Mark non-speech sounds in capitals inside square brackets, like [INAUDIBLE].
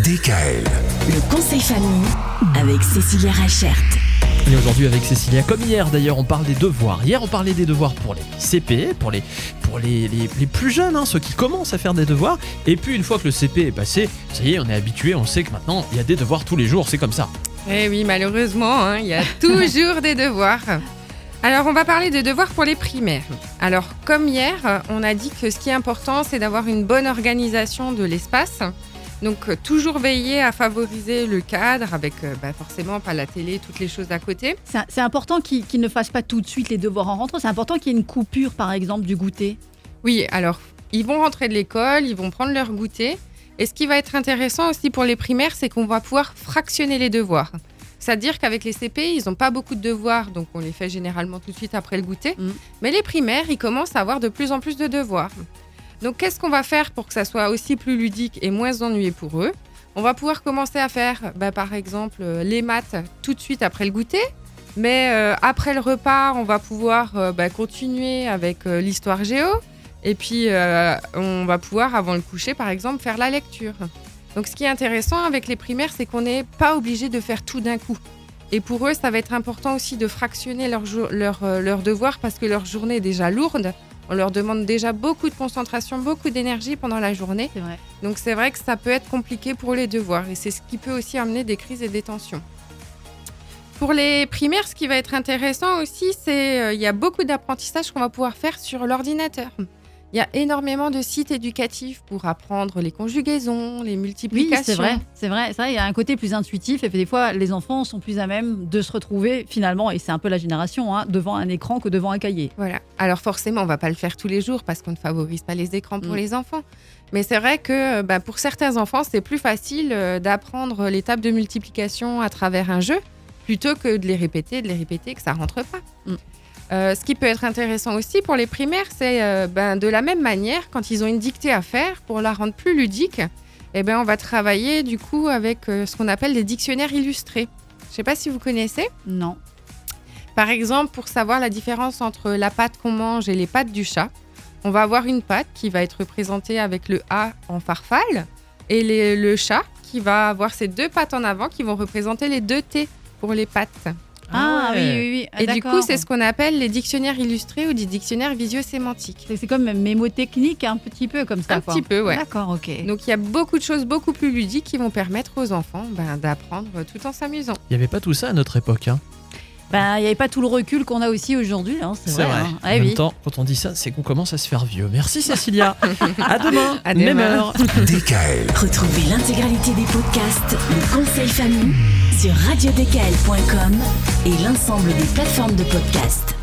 DKL. Le conseil famille avec Cécilia Rachert. Et aujourd'hui avec Cécilia, comme hier d'ailleurs, on parle des devoirs. Hier, on parlait des devoirs pour les CP, pour les, pour les, les- les plus jeunes, hein, ceux qui commencent à faire des devoirs. Et puis une fois que le CP est passé, ça y est, on est habitué, on sait que maintenant il y a des devoirs tous les jours, c'est comme ça. Eh oui, malheureusement, hein, il y a [LAUGHS] toujours des devoirs. Alors, on va parler des devoirs pour les primaires. Alors, comme hier, on a dit que ce qui est important, c'est d'avoir une bonne organisation de l'espace. Donc, euh, toujours veiller à favoriser le cadre avec euh, bah, forcément pas la télé, toutes les choses à côté. C'est important qu'ils qu'ils ne fassent pas tout de suite les devoirs en rentrant. C'est important qu'il y ait une coupure, par exemple, du goûter. Oui, alors, ils vont rentrer de l'école, ils vont prendre leur goûter. Et ce qui va être intéressant aussi pour les primaires, c'est qu'on va pouvoir fractionner les devoirs. C'est-à-dire qu'avec les CP, ils n'ont pas beaucoup de devoirs, donc on les fait généralement tout de suite après le goûter. Mm. Mais les primaires, ils commencent à avoir de plus en plus de devoirs. Donc qu'est-ce qu'on va faire pour que ça soit aussi plus ludique et moins ennuyé pour eux? On va pouvoir commencer à faire, bah, par exemple, euh, les maths tout de suite après le goûter. Mais euh, après le repas, on va pouvoir euh, bah, continuer avec l'histoire géo. Et puis, on va pouvoir, avant le coucher, par exemple, faire la lecture. Donc, ce qui est intéressant avec les primaires, c'est qu'on n'est pas obligé de faire tout d'un coup. Et pour eux, ça va être important aussi de fractionner leurs leur, leurs devoirs parce que leur journée est déjà lourde. On leur demande déjà beaucoup de concentration, beaucoup d'énergie pendant la journée. Vrai. Donc, c'est vrai que ça peut être compliqué pour les devoirs. Et c'est ce qui peut aussi amener des crises et des tensions. Pour les primaires, ce qui va être intéressant aussi, c'est euh, il y a beaucoup d'apprentissage qu'on va pouvoir faire sur l'ordinateur. Il y a énormément de sites éducatifs pour apprendre les conjugaisons, les Oui, multiplications. c'est vrai. C'est vrai. C'est vrai, Il y a un côté plus intuitif. Et puis, des fois, les enfants sont plus à même de se retrouver, finalement, et c'est un peu la génération, hein, devant un écran que devant un cahier. Voilà. Alors forcément, on va pas le faire tous les jours parce qu'on ne favorise pas les écrans pour Mm. les enfants. Mais c'est vrai que bah, pour certains enfants, c'est plus facile euh, d'apprendre les tables de multiplication à travers un jeu plutôt que de les répéter, de les répéter, que ça rentre pas. Mm. Euh, ce qui peut être intéressant aussi pour les primaires, c'est euh, ben, de la même manière, quand ils ont une dictée à faire, pour la rendre plus ludique, eh ben, on va travailler du coup avec euh, ce qu'on appelle des dictionnaires illustrés. Je sais pas si vous connaissez. Non. Par exemple, pour savoir la différence entre la pâte qu'on mange et les pattes du chat, on va avoir une pâte qui va être représentée avec le A en farfalle et les- le chat qui va avoir ses deux pattes en avant qui vont représenter les deux T pour les pattes. Ah, ouais. oui, oui, oui. Ah, et du coup, c'est ce qu'on appelle les dictionnaires illustrés ou des dictionnaires visio-sémantiques. C'est c'est comme mémotechnique, un petit peu comme ça. Un quoi. petit peu, ouais. D'accord, ok. Donc il y a beaucoup de choses beaucoup plus ludiques qui vont permettre aux enfants ben, d'apprendre tout en s'amusant. Il n'y avait pas tout ça à notre époque. Hein. Ben, il n'y avait pas tout le recul qu'on a aussi aujourd'hui. hein, c'est vrai. hein. En Eh même oui. temps, quand on dit ça, c'est qu'on commence à se faire vieux. Merci Cécilia. [LAUGHS] à demain, À même demain. heure. DKL. Retrouvez l'intégralité des podcasts Le conseil famille sur radiodkl.com et l'ensemble des plateformes de podcasts.